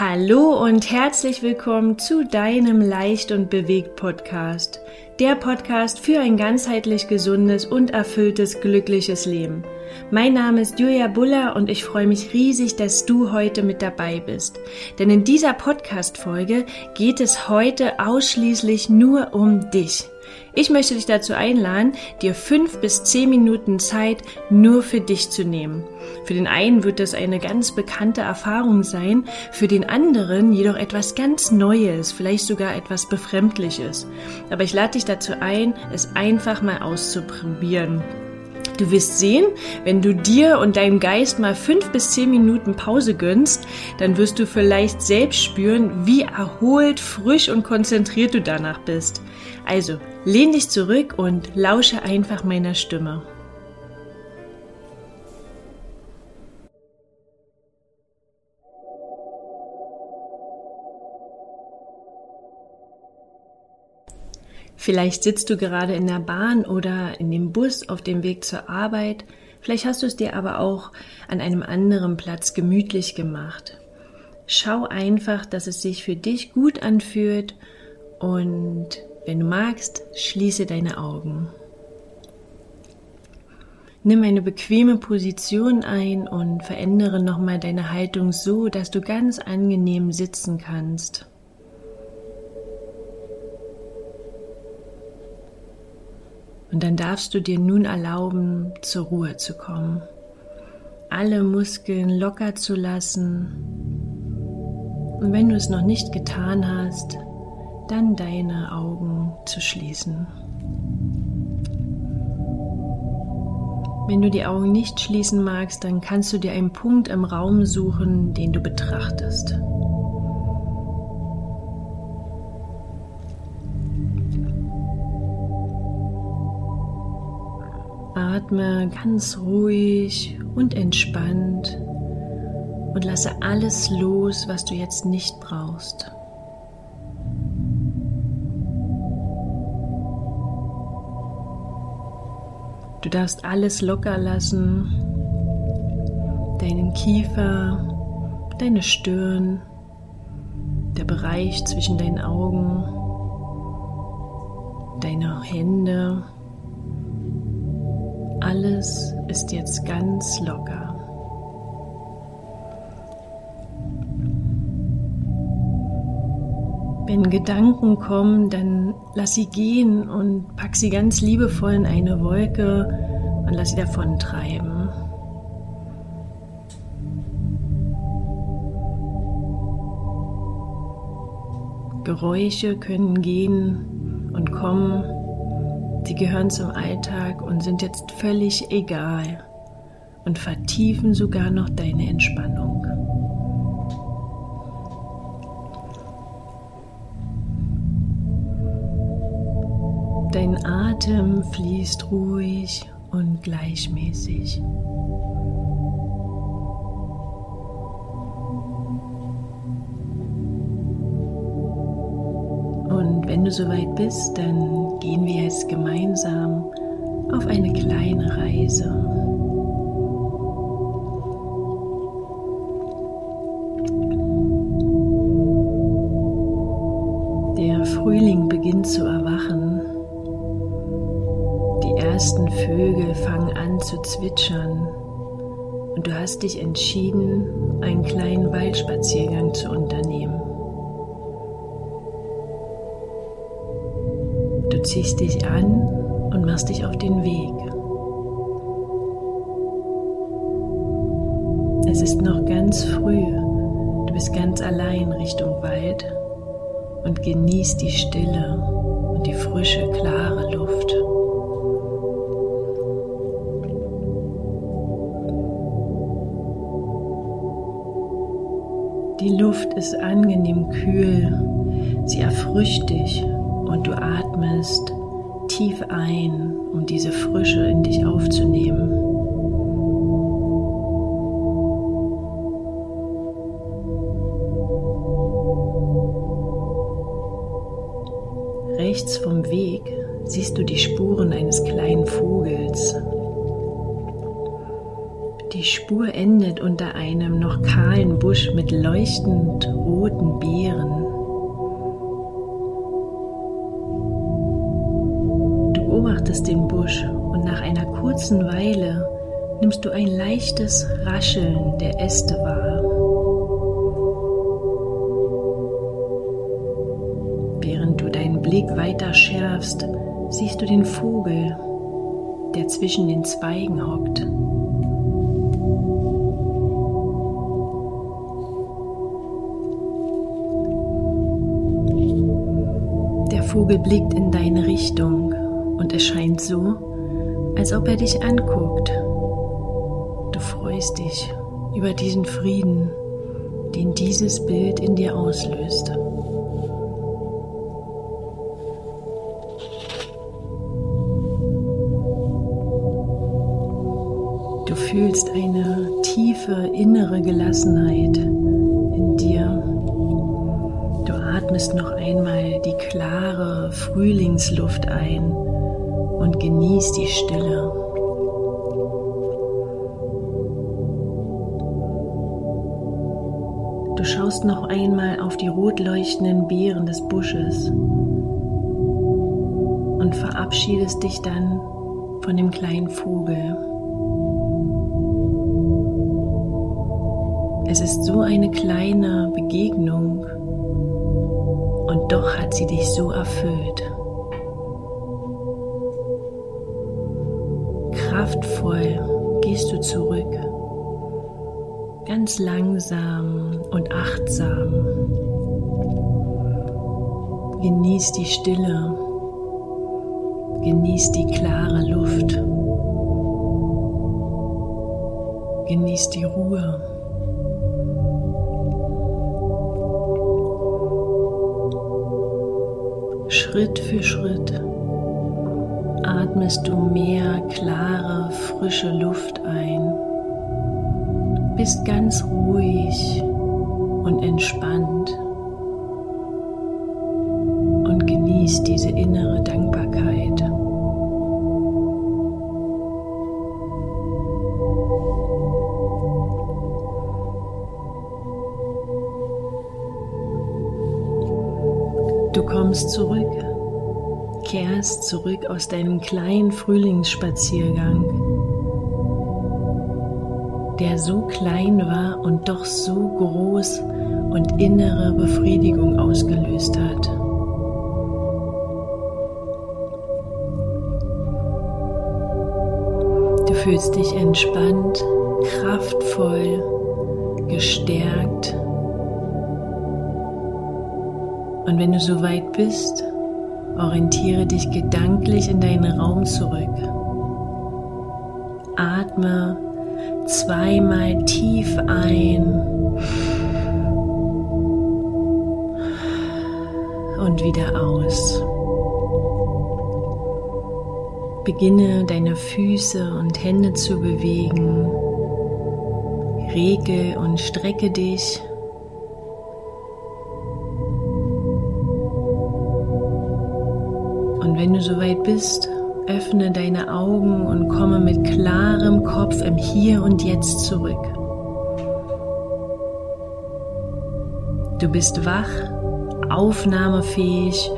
Hallo und herzlich willkommen zu deinem Leicht und Bewegt Podcast. Der Podcast für ein ganzheitlich gesundes und erfülltes, glückliches Leben. Mein Name ist Julia Buller und ich freue mich riesig, dass du heute mit dabei bist. Denn in dieser Podcast-Folge geht es heute ausschließlich nur um dich. Ich möchte dich dazu einladen, dir fünf bis zehn Minuten Zeit nur für dich zu nehmen. Für den einen wird das eine ganz bekannte Erfahrung sein, für den anderen jedoch etwas ganz Neues, vielleicht sogar etwas Befremdliches. Aber ich lade dich dazu ein, es einfach mal auszuprobieren. Du wirst sehen, wenn du dir und deinem Geist mal fünf bis zehn Minuten Pause gönnst, dann wirst du vielleicht selbst spüren, wie erholt, frisch und konzentriert du danach bist. Also, lehn dich zurück und lausche einfach meiner Stimme. Vielleicht sitzt du gerade in der Bahn oder in dem Bus auf dem Weg zur Arbeit. Vielleicht hast du es dir aber auch an einem anderen Platz gemütlich gemacht. Schau einfach, dass es sich für dich gut anfühlt und wenn du magst, schließe deine Augen. Nimm eine bequeme Position ein und verändere nochmal deine Haltung so, dass du ganz angenehm sitzen kannst. Und dann darfst du dir nun erlauben, zur Ruhe zu kommen. Alle Muskeln locker zu lassen. Und wenn du es noch nicht getan hast, dann deine Augen zu schließen. Wenn du die Augen nicht schließen magst, dann kannst du dir einen Punkt im Raum suchen, den du betrachtest. Atme ganz ruhig und entspannt und lasse alles los, was du jetzt nicht brauchst. Du darfst alles locker lassen, deinen Kiefer, deine Stirn, der Bereich zwischen deinen Augen, deine Hände, alles ist jetzt ganz locker. Wenn Gedanken kommen, dann lass sie gehen und pack sie ganz liebevoll in eine Wolke und lass sie davon treiben. Geräusche können gehen und kommen Sie gehören zum Alltag und sind jetzt völlig egal und vertiefen sogar noch deine Entspannung. Dein Atem fließt ruhig und gleichmäßig. Und wenn du soweit bist, dann gehen wir jetzt gemeinsam auf eine kleine Reise. Der Frühling beginnt zu erwachen. Die ersten Vögel fangen an zu zwitschern und du hast dich entschieden, einen kleinen Waldspaziergang zu unternehmen. Du ziehst dich an und machst dich auf den Weg. Es ist noch ganz früh. Du bist ganz allein Richtung Wald und genießt die Stille und die frische, klare Luft. Die Luft ist angenehm kühl, sie erfrischt dich und du atmest tief ein, um diese Frische in dich aufzunehmen. Rechts vom Weg siehst du die Spuren eines kleinen Vogels. Die Spur endet unter einem noch kahlen Busch mit leuchtend roten Beeren. Nimmst du ein leichtes Rascheln der Äste wahr. Während du deinen Blick weiter schärfst, siehst du den Vogel, der zwischen den Zweigen hockt. Der Vogel blickt in deine Richtung und es scheint so, als ob er dich anguckt. Freust dich über diesen Frieden, den dieses Bild in dir auslöst. Du fühlst eine tiefe innere Gelassenheit in dir. Du atmest noch einmal die klare Frühlingsluft ein und genießt die Stille. Du schaust noch einmal auf die rot leuchtenden Beeren des Busches und verabschiedest dich dann von dem kleinen Vogel. Es ist so eine kleine Begegnung und doch hat sie dich so erfüllt. Kraftvoll gehst du zurück, ganz langsam und achtsam. Genieß die Stille, genieß die klare Luft, genieß die Ruhe. Schritt für Schritt atmest du mehr klare, frische Luft ein, bist ganz ruhig und entspannt und genießt diese innere Dankbarkeit. Du kommst zurück, kehrst zurück aus deinem kleinen Frühlingsspaziergang, der so klein war und doch so groß und innere Befriedigung ausgelöst hat. Du fühlst dich entspannt, kraftvoll, gestärkt und wenn du so weit bist, orientiere dich gedanklich in deinen Raum zurück. Atme zweimal tief ein und wieder aus. Beginne deine Füße und Hände zu bewegen. Regel und strecke dich. wenn du soweit bist, öffne deine Augen und komme mit klarem Kopf im Hier und Jetzt zurück. Du bist wach, aufnahmefähig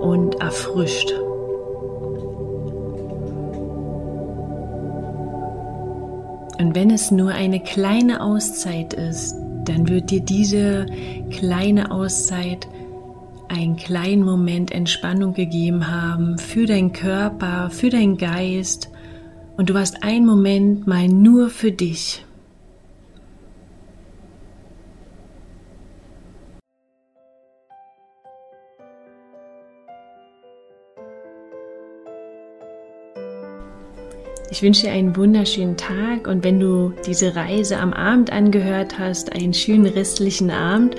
und erfrischt. Und wenn es nur eine kleine Auszeit ist, dann wird dir diese kleine Auszeit einen kleinen Moment Entspannung gegeben haben für deinen Körper, für deinen Geist und du hast einen Moment mal nur für dich. Ich wünsche dir einen wunderschönen Tag und wenn du diese Reise am Abend angehört hast, einen schönen restlichen Abend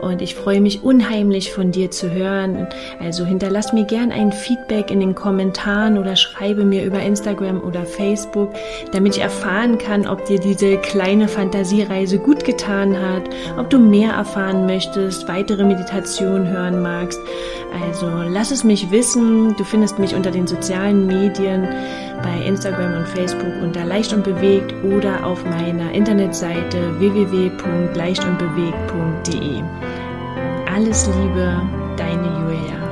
und ich freue mich unheimlich von dir zu hören. Also hinterlass mir gern ein Feedback in den Kommentaren oder schreibe mir über Instagram oder Facebook, damit ich erfahren kann, ob dir diese kleine Fantasiereise gut getan hat, ob du mehr erfahren möchtest, weitere Meditationen hören magst. Also lass es mich wissen. Du findest mich unter den sozialen Medien bei Instagram und Facebook unter leicht und bewegt oder auf meiner Internetseite www.leichtundbewegt.de. Alles Liebe, deine Julia.